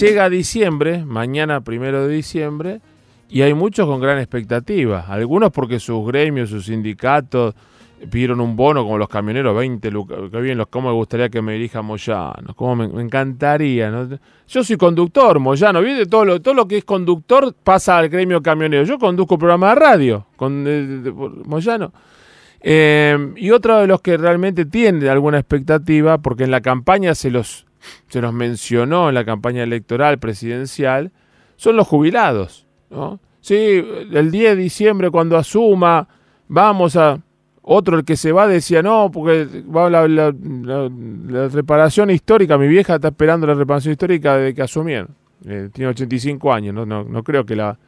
llega diciembre, mañana primero de diciembre, y hay muchos con gran expectativa. Algunos porque sus gremios, sus sindicatos pidieron un bono como los camioneros, 20 lucas. Qué bien, cómo me gustaría que me dirija Moyano, cómo me, encantaría. ¿no? Yo soy conductor, Moyano, ¿viste? Todo lo, todo lo que es conductor pasa al gremio camionero. Yo conduzco programa de radio con eh, Moyano. Eh, y otro de los que realmente tiene alguna expectativa, porque en la campaña se los, se los mencionó, en la campaña electoral presidencial, son los jubilados. ¿no? Sí, el 10 de diciembre cuando asuma, vamos a... Otro, el que se va, decía, no, porque va la, la- la- reparación histórica, mi vieja está esperando la reparación histórica desde que asumieron. Eh, tiene 85 años, no, no, no creo que la...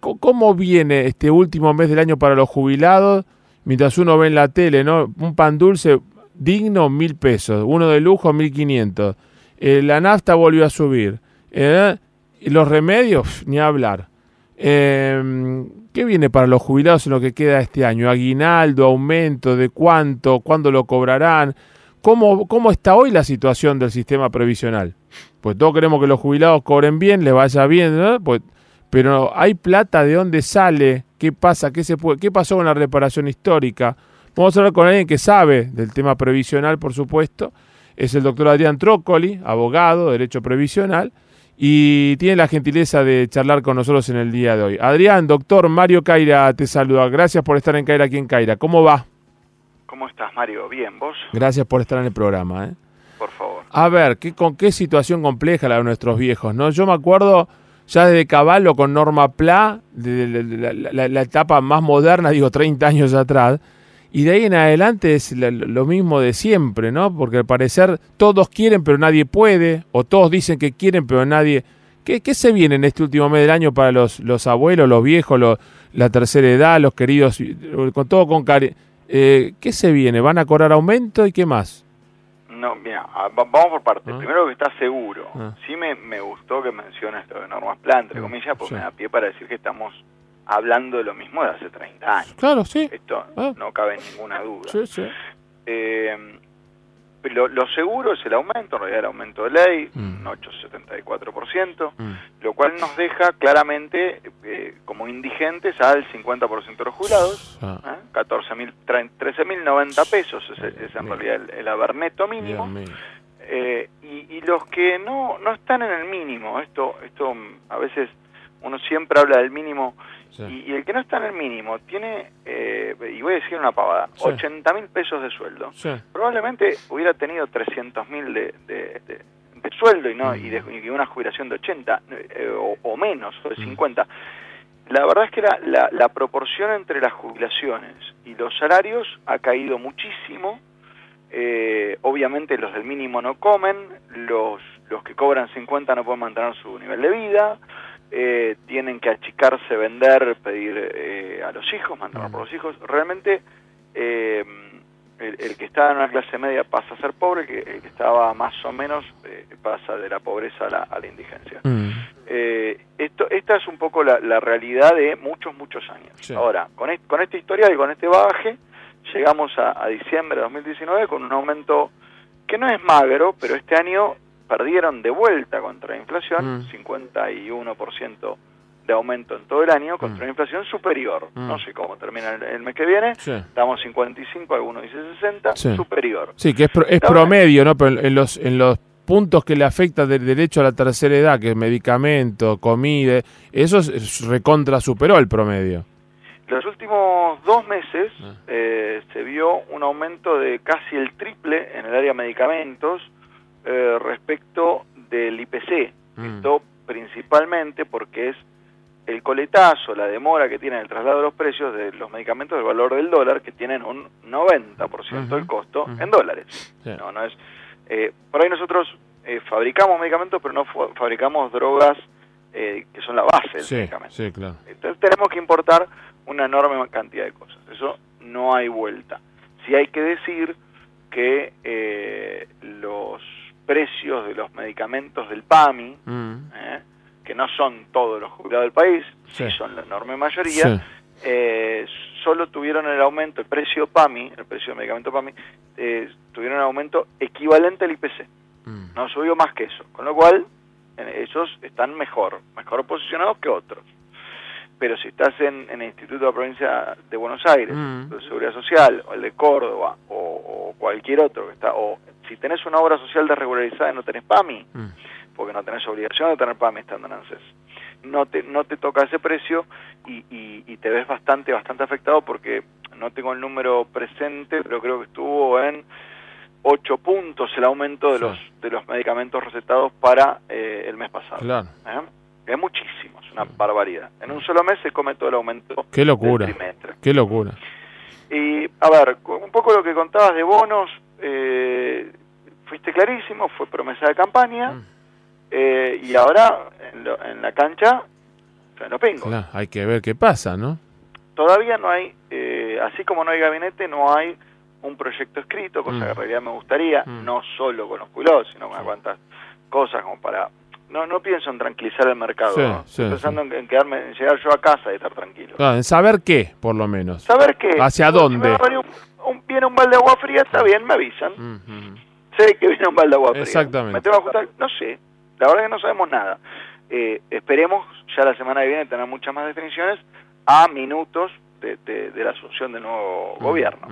Co- ¿Cómo viene este último mes del año para los jubilados? Mientras uno ve en la tele, ¿no? Un pan dulce digno, mil pesos. Uno de lujo, mil quinientos. Eh, la nafta volvió a subir. Eh, los remedios, ni hablar. Eh, ¿Qué viene para los jubilados en lo que queda este año? ¿Aguinaldo, aumento? ¿De cuánto? ¿Cuándo lo cobrarán? ¿Cómo, ¿Cómo está hoy la situación del sistema previsional? Pues todos queremos que los jubilados cobren bien, les vaya bien. Pues pero hay plata de dónde sale, qué pasa, qué se puede, qué pasó con la reparación histórica. Vamos a hablar con alguien que sabe del tema previsional, por supuesto. Es el doctor Adrián Trócoli, abogado, de derecho previsional, y tiene la gentileza de charlar con nosotros en el día de hoy. Adrián, doctor Mario Caira te saluda. Gracias por estar en Caira aquí en Caira. ¿Cómo va? ¿Cómo estás, Mario? Bien, ¿vos? Gracias por estar en el programa. ¿eh? Por favor. A ver, ¿qué, con qué situación compleja la de nuestros viejos, ¿no? Yo me acuerdo ya desde Caballo con Norma Pla, de, la etapa más moderna, digo 30 años atrás, y de ahí en adelante es lo mismo de siempre, ¿no? Porque al parecer todos quieren pero nadie puede, o todos dicen que quieren pero nadie... ¿Qué, qué se viene en este último mes del año para los, los abuelos, los viejos, los- la tercera edad, los queridos, con todo con cari... Eh, ¿Qué se viene? ¿Van a cobrar aumento y qué más? No, mira, vamos por partes. Ah. Primero que está seguro. Ah. Sí me, me gustó que menciones lo de normas plan, entre Ah, comillas, porque sí. me da pie para decir que estamos hablando de lo mismo de hace 30 años. Claro, sí. Esto Ah. no cabe ninguna duda. Sí, sí. Eh, lo, lo seguro es el aumento, en realidad el aumento de ley, Mm. un 8,74%, Mm. lo cual nos deja claramente eh, como indigentes al 50% de los jubilados. Ah, ¿eh? 14.000, tre- 13.090 pesos es, es en realidad el, el haber neto Dios mínimo. Eh, y, y los que no, no están en el mínimo, esto, esto mm, a veces uno siempre habla del mínimo, Sí. y, y el que no está en el mínimo tiene, eh, y voy a decir una pavada, Sí. 80 mil pesos de sueldo. Sí. Probablemente hubiera tenido 300 mil de, de, de- de sueldo y no y, de, Mm. y una jubilación de 80 eh, o, o menos, o de Mm. 50. La verdad es que la, la, la proporción entre las jubilaciones y los salarios ha caído muchísimo. Eh, obviamente los del mínimo no comen, los, los que cobran 50 no pueden mantener su nivel de vida, eh, tienen que achicarse, vender, pedir eh, a los hijos, mantener Mm. por los hijos. Realmente eh, el, el que está en una clase media pasa a ser pobre, el que, el que estaba más o menos eh, pasa de la pobreza a la, a la indigencia. Mm. Eh, esto, esta es un poco la, la realidad de muchos, muchos años. Sí. Ahora, con, est- con este historial y con este bagaje, llegamos a, a diciembre de 2019 con un aumento que no es magro, pero este año perdieron de vuelta contra la inflación, Mm. 51% de aumento en todo el año, contra Mm. una inflación superior. Mm. No sé cómo termina el, el mes que viene, Sí. estamos 55, algunos dicen 60, Sí. superior. Sí, que es, pro- es promedio, ¿no? Pero en- los, en los puntos que le afecta del derecho a la tercera edad, que es medicamento, comida, eso es- es recontra superó el promedio. Los últimos dos meses Ah. eh, se vio un aumento de casi el triple en el área de medicamentos eh, respecto del IPC. Mm. Esto principalmente porque es el coletazo, la demora que tiene el traslado de los precios de los medicamentos del valor del dólar, que tienen un 90% del Ujú, costo en dólares. No, no es. eh, por ahí nosotros eh, fabricamos medicamentos, pero no fabricamos drogas eh, que son la base del Sí, medicamento. sí, claro. Entonces tenemos que importar una enorme cantidad de cosas. Eso no hay vuelta. Sí hay que decir que eh, los precios de los medicamentos del PAMI, Mm. eh, que no son todos los jubilados del país, sí, Sí. son la enorme mayoría, Sí. eh, solo tuvieron el aumento, el precio PAMI, el precio del medicamento PAMI, eh, tuvieron un aumento equivalente al IPC. Mm. no subió más que eso, con lo cual esos están mejor, mejor posicionados que otros. Pero si estás en, en el Instituto de la Provincia de Buenos Aires, Mm. de Seguridad Social, o el de Córdoba, o, o cualquier otro que está, o si tenés una obra social desregularizada y no tenés PAMI, Mm. porque no tenés obligación de tener PAMI estando en ANSES. No te, no te toca ese precio y, y, y te ves bastante, bastante afectado porque no tengo el número presente, pero creo que estuvo en 8 puntos el aumento de Sí. los de los medicamentos recetados para eh, el mes pasado. Claro. ¿eh? Es muchísimo, es una barbaridad. En un solo mes se come todo el aumento Qué locura. del trimestre. Qué locura. Y, a ver, un poco lo que contabas de bonos, eh, fuiste clarísimo, fue promesa de campaña, Mm. eh, y ahora en, lo- en la cancha, se lo pingo. Claro, hay que ver qué pasa, ¿no? Todavía no hay, eh, así como no hay gabinete, no hay un proyecto escrito, cosa Mm. que en realidad me gustaría, Mm. no solo con los jubilados, sino con Sí. cuantas cosas como para... No, no pienso en tranquilizar el mercado, Sí, ¿no? sí, Estoy pensando en, en quedarme, en llegar yo a casa y estar tranquilo. Claro, en saber qué, por lo menos. Saber que... ¿Hacia si dónde? me venir un, un- viene un balde de agua fría, está bien, me avisan. Mm, mm. Sé que viene un balde de agua fría. Exactamente. ¿Me tengo que ajustar? No sé. La verdad es que no sabemos nada. Eh, esperemos ya la semana que viene tener muchas más definiciones a minutos de, de- de la asunción del nuevo gobierno.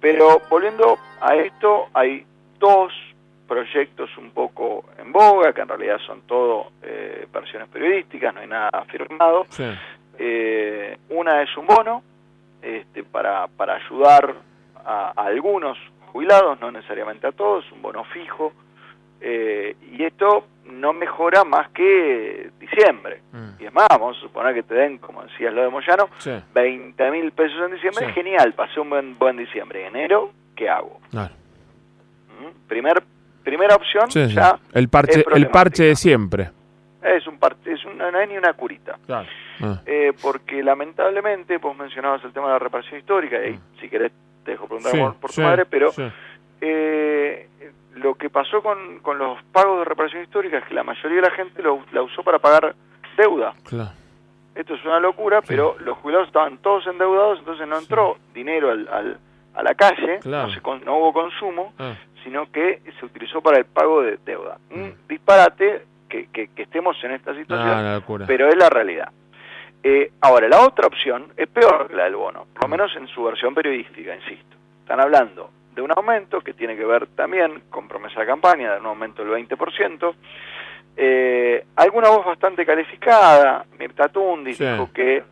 Pero volviendo a esto, hay dos proyectos un poco en boga, que en realidad son todo eh, versiones periodísticas, no hay nada firmado. Sí. Eh, una es un bono este, para, para ayudar a, a algunos jubilados, no necesariamente a todos, un bono fijo. eh, y esto no mejora más que diciembre. Mm. Y es más, vamos a suponer que te den, como decías lo de Moyano, Sí, 20 mil pesos en diciembre. Sí. Genial, pasé un buen, buen diciembre. Enero, ¿qué hago? claro. ¿Mm? Primer, primera opción, Sí, ya El parche, el parche de siempre. es un parte, es una, no hay ni una curita. Claro. Ah, Eh, porque lamentablemente, vos mencionabas el tema de la reparación histórica, y ahí, si querés te dejo preguntar sí, por, tu sí, madre, pero sí. eh, lo que pasó con, con los pagos de reparación histórica es que la mayoría de la gente lo, la usó para pagar deuda. Claro. Esto es una locura, pero los jubilados estaban todos endeudados, entonces no entró dinero al, al- a la calle, Claro. no, se con- no hubo consumo, Ah, sino que se utilizó para el pago de deuda. Un Mm. disparate que, que- que estemos en esta situación, ah, pero es la realidad. Eh, ahora, la otra opción es peor que la del bono, por lo menos en su versión periodística, insisto. Están hablando de un aumento que tiene que ver también con promesa de campaña, de un aumento del 20%. Eh, alguna voz bastante calificada, Mirta Tundi, Sí. dijo que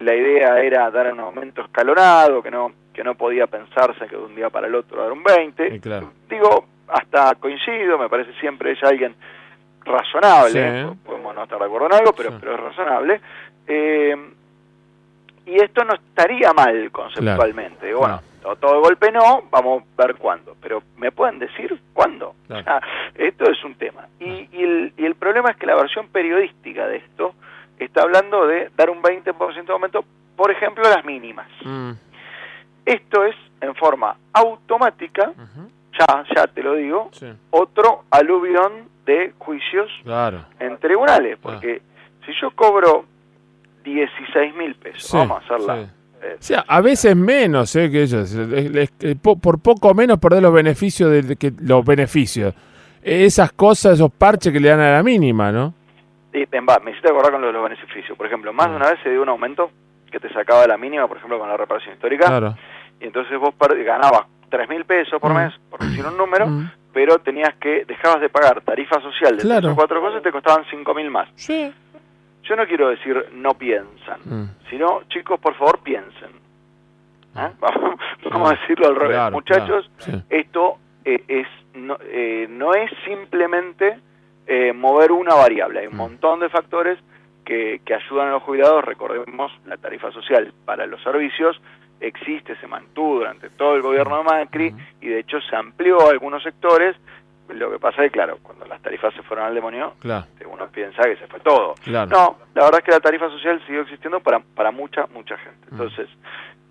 la idea era dar un aumento escalonado, que no que no podía pensarse que de un día para el otro dar un 20. Sí, claro. Digo, hasta coincido, me parece siempre ella alguien razonable, Sí. podemos no estar de acuerdo en algo, pero, Sí. pero es razonable. Eh, y esto no estaría mal conceptualmente. Claro. Bueno, todo, todo de golpe no, vamos a ver cuándo. Pero ¿me pueden decir cuándo? Claro. Ah, esto es un tema. Y, y el, y el problema es que la versión periodística de esto está hablando de dar un 20% de aumento, por ejemplo, a las mínimas. Mm, Esto es en forma automática, ya, ya te lo digo, Sí, otro aluvión de juicios claro. en tribunales, porque si yo cobro 16 mil pesos, Sí, vamos a hacerla. sí. eh, O sea, a veces menos, ¿eh? Que ellos, po- por poco menos perder los beneficios de, de que los beneficios. Esas cosas, esos parches que le dan a la mínima, ¿no? y, en va, me hiciste acordar con lo de los beneficios. Por ejemplo, más de una vez se dio un aumento que te sacaba la mínima, por ejemplo, con la reparación histórica, Claro. y entonces vos per- ganabas 3 mil pesos por Mm. mes, por decir un número, Mm. pero tenías que, dejabas de pagar tarifa social de Claro. tres o cuatro cosas y te costaban 5 mil más. Sí. Yo no quiero decir no piensan, Mm. sino, chicos, por favor, piensen. ¿Eh? Vamos, vamos a decirlo al revés. Claro, Muchachos, claro, sí. esto eh, es no, eh, no es simplemente eh, mover una variable. Hay un Mm. montón de factores que, que ayudan a los jubilados. Recordemos, la tarifa social para los servicios existe, se mantuvo durante todo el gobierno de Macri Mm. y de hecho se amplió a algunos sectores. Lo que pasa es que, claro, cuando las tarifas se fueron al demonio, Claro, uno piensa que se fue todo. claro. No, la verdad es que la tarifa social siguió existiendo para, para mucha, mucha gente. Mm. Entonces,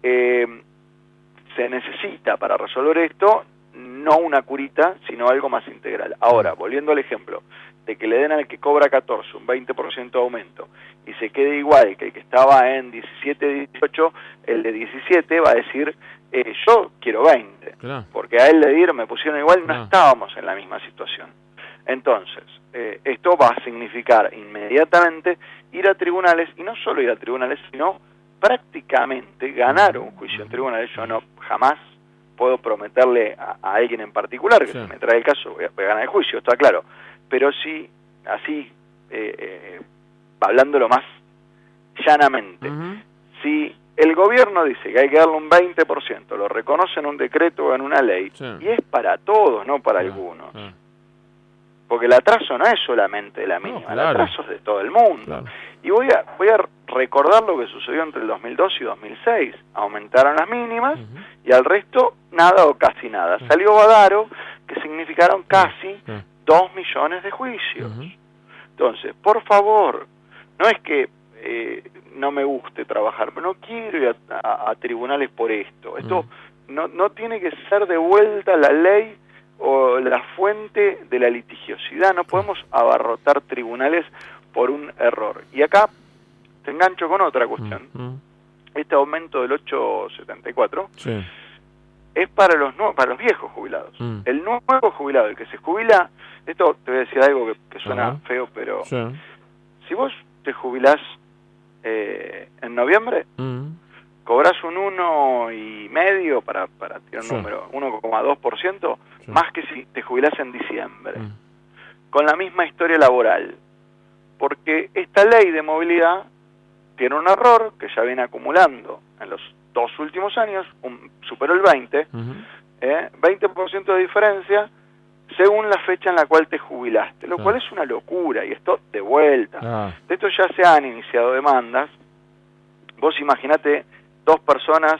eh, se necesita para resolver esto no una curita, sino algo más integral. Ahora, volviendo al ejemplo, de que le den al que cobra 14 un 20% de aumento y se quede igual que el que estaba en 17, 18, el de 17 va a decir, eh, yo quiero 20 Claro. porque a él le dieron, me pusieron igual, no No. estábamos en la misma situación. Entonces, eh, esto va a significar inmediatamente ir a tribunales, y no solo ir a tribunales, sino prácticamente ganar un juicio en tribunales. Yo no jamás puedo prometerle a, alguien en particular que si me trae el caso voy a, ganar el juicio, está claro. Pero sí, así, eh, eh, hablándolo más llanamente, si el gobierno dice que hay que darle un 20%, lo reconoce en un decreto o en una ley, y es para todos, no para algunos. Porque el atraso no es solamente de la mínima, el atraso es de todo el mundo. Y voy a, voy a recordar lo que sucedió entre el 2002 y 2006. Aumentaron las mínimas y al resto nada o casi nada. Salió Badaro, que significaron casi 2 millones de juicios. Entonces, por favor, no es que eh, no me guste trabajar, pero no quiero ir a, tribunales por esto. Esto no, no tiene que ser de vuelta la ley o la fuente de la litigiosidad. No podemos abarrotar tribunales por un error. Y acá te engancho con otra cuestión. Este aumento del 874 es para los para los viejos jubilados. El nuevo jubilado, el que se jubila, esto te voy a decir algo que, suena feo, pero si vos te jubilás eh, en noviembre, mm. Cobras un uno y medio para, para tirar un número, 1,2%, más que si te jubilás en diciembre. Mm. Con la misma historia laboral. Porque esta ley de movilidad tiene un error que ya viene acumulando en los dos últimos años, un, superó el 20, 20% eh, de diferencia según la fecha en la cual te jubilaste, lo cual es una locura y esto de vuelta. Ah. De esto ya se han iniciado demandas. Vos imaginate dos personas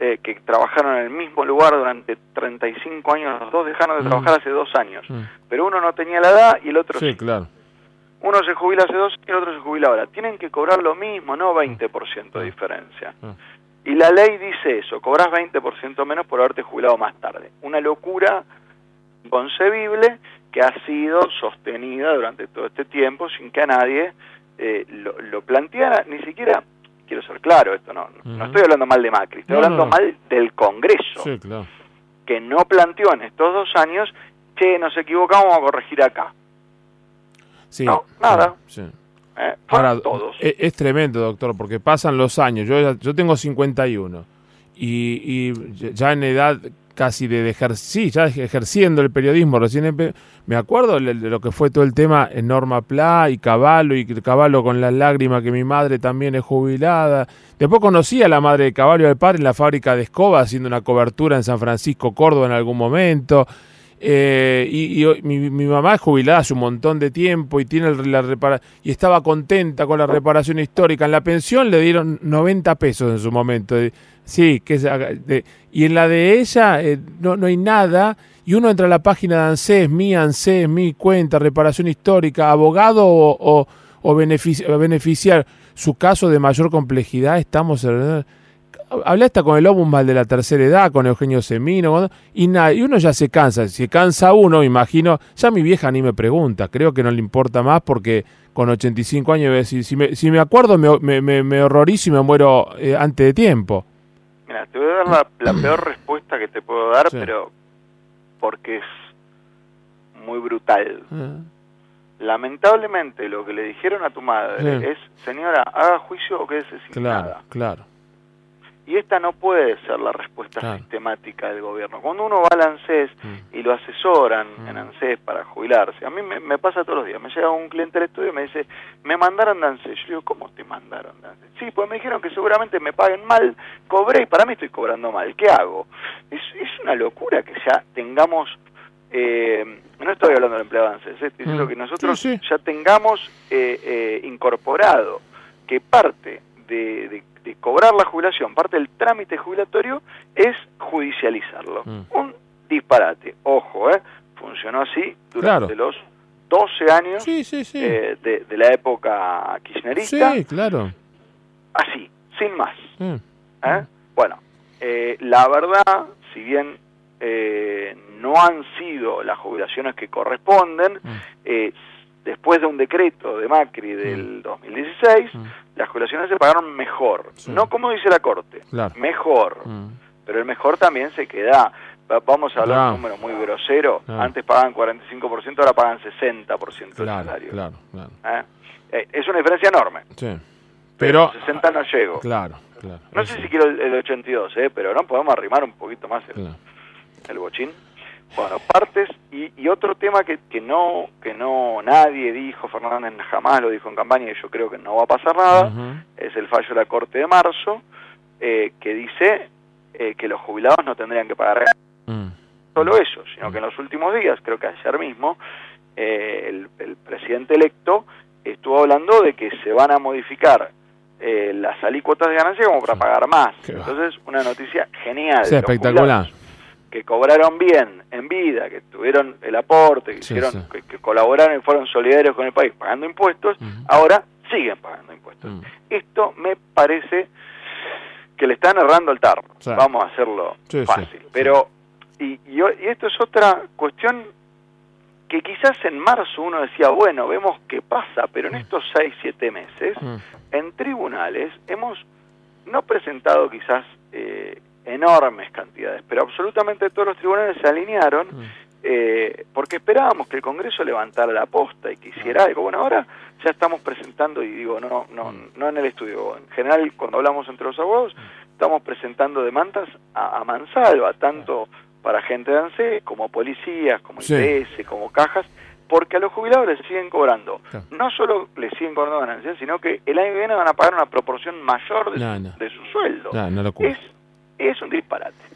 eh, que trabajaron en el mismo lugar durante 35 años, los dos dejaron de mm. trabajar hace dos años, mm. pero uno no tenía la edad y el otro sí. claro. Uno se jubila hace dos y el otro se jubila ahora. Tienen que cobrar lo mismo, no 20% de mm. diferencia. Y la ley dice eso, cobras 20% menos por haberte jubilado más tarde. Una locura inconcebible que ha sido sostenida durante todo este tiempo sin que a nadie eh, lo, planteara, ni siquiera, quiero ser claro, esto no, no estoy hablando mal de Macri, estoy hablando mal del Congreso, que no planteó en estos dos años, che, nos equivocamos, vamos a corregir acá. Sí, no, nada. Eh, todos. Es, es, tremendo, doctor, porque pasan los años. Yo, yo tengo 51 y, y ya en edad casi de dejar, sí, ya ejerciendo el periodismo, recién me acuerdo de lo que fue todo el tema en Norma Pla y Caballo, y Caballo con las lágrimas que mi madre también es jubilada. Después conocí a la madre de Caballo del padre en la fábrica de escoba haciendo una cobertura en San Francisco, Córdoba en algún momento. Eh, y, mi, mamá es jubilada hace un montón de tiempo y tiene la repara y estaba contenta con la reparación histórica. En la pensión le dieron 90 pesos en su momento. Sí, que de, y en la de ella eh, no, no hay nada. Y uno entra a la página de ANSES, mi ANSES, mi cuenta, reparación histórica, abogado o, o, beneficiar. Su caso de mayor complejidad, estamos hablé hasta con el Ombudsman de la tercera edad, con Eugenio Semino, y, y uno ya se cansa. Si cansa uno, imagino, ya mi vieja ni me pregunta, creo que no le importa más porque con 85 años, si, si, me, si me acuerdo, me, me, me, horrorizo y me muero eh, antes de tiempo. Mira, te voy a dar la, peor respuesta que te puedo dar, pero porque es muy brutal. Ah. Lamentablemente lo que le dijeron a tu madre es, señora, haga juicio o quédese sin claro, nada. Claro, y esta no puede ser la respuesta sistemática del gobierno. Cuando uno va al ANSES mm. y lo asesoran en mm. ANSES para jubilarse, a mí me, pasa todos los días, me llega un cliente al estudio y me dice, me mandaron de ANSES. Yo digo, ¿cómo te mandaron de ANSES? Sí, pues me dijeron que seguramente me paguen mal, cobré y para mí estoy cobrando mal. ¿Qué hago? Es, es una locura que ya tengamos... Eh, no estoy hablando del empleado de ANSES, estoy diciendo mm. que nosotros ya tengamos eh, eh, incorporado que parte de, cobrar la jubilación, parte del trámite jubilatorio es judicializarlo. Mm. Un disparate. Ojo, ¿eh? funcionó así durante los 12 años eh, de, la época kirchnerista. Sí, claro. Así, sin más. Mm. ¿Eh? Bueno, eh, la verdad, si bien no han sido las jubilaciones que corresponden, mm después de un decreto de Macri del 2016, mm. mm. Las jubilaciones se pagaron mejor. No como dice la Corte, mejor. Mm. Pero el mejor también se queda vamos a hablar de un número muy grosero, antes pagaban 45%, ahora pagan 60% del salario. Claro, claro. ¿Eh? Eh, es una diferencia enorme. Sí. Pero, 60 no llego. Claro, claro. No sé si quiero el, 82, ¿eh? pero no podemos arrimar un poquito más el, el bochín. Bueno, partes y, otro tema que, que no que no nadie dijo, Fernández jamás lo dijo en campaña y yo creo que no va a pasar nada, es el fallo de la Corte de marzo, eh, que dice eh, que los jubilados no tendrían que pagar mm. solo eso, sino que en los últimos días, creo que ayer mismo, eh, el, presidente electo estuvo hablando de que se van a modificar las alícuotas de ganancia como para pagar más. Entonces, una noticia genial. espectacular que cobraron bien en vida, que tuvieron el aporte, que, hicieron, Que, colaboraron y fueron solidarios con el país pagando impuestos, ahora siguen pagando impuestos. Esto me parece que le están errando el tarro. Vamos a hacerlo fácil. Pero, y, y, esto es otra cuestión que quizás en marzo uno decía, bueno, vemos qué pasa, pero en estos seis, siete meses, en tribunales hemos no presentado quizás eh, enormes cantidades, pero absolutamente todos los tribunales se alinearon mm. eh, porque esperábamos que el Congreso levantara la posta y quisiera algo. Bueno, ahora ya estamos presentando, y digo, no, no, mm. no en el estudio, en general cuando hablamos entre los abogados, mm. estamos presentando demandas a, mansalva, tanto para gente de ANSE como policías, como IPS, como cajas, porque a los jubilados les siguen cobrando. No solo les siguen cobrando ganancias, sino que el año que viene van a pagar una proporción mayor de, Su, sueldo. es es un disparate.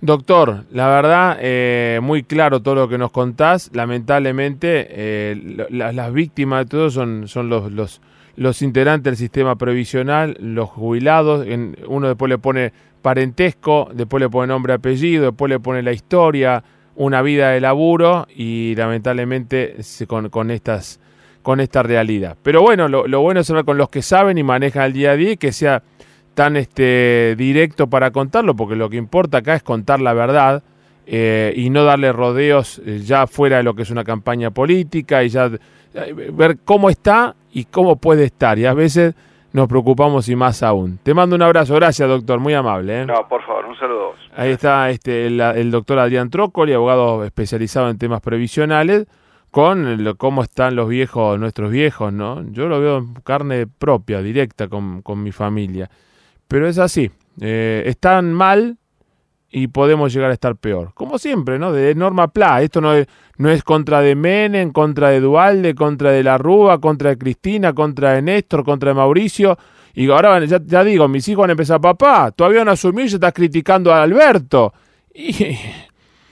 Doctor, la verdad, eh, muy claro todo lo que nos contás. Lamentablemente, eh, las víctimas de todo son, son los, los, los, integrantes del sistema previsional, los jubilados. En, uno después le pone parentesco, después le pone nombre, apellido, después le pone la historia, una vida de laburo y lamentablemente con, con, estas, con esta realidad. Pero bueno, lo, lo bueno es hablar con los que saben y manejan el día a día y que sea tan este, directo para contarlo, porque lo que importa acá es contar la verdad eh, y no darle rodeos eh, ya fuera de lo que es una campaña política y ya eh, ver cómo está y cómo puede estar. Y a veces nos preocupamos y más aún. Te mando un abrazo, gracias doctor, muy amable. No, por favor, un saludo. Ahí está este, el, doctor Adrián Trócoli, abogado especializado en temas previsionales, con cómo están los viejos, nuestros viejos, ¿no? Yo lo veo en carne propia, directa con, con mi familia. Pero es así. Eh, están mal y podemos llegar a estar peor. Como siempre, ¿no? De Norma Pla. Esto no es, no es contra de Menem, contra de Dualde, contra de la Rúa, contra de Cristina, contra de Néstor, contra de Mauricio. Y ahora ya, ya digo, mis hijos van a empezar, papá, todavía no asumir, ya estás criticando a Alberto. Y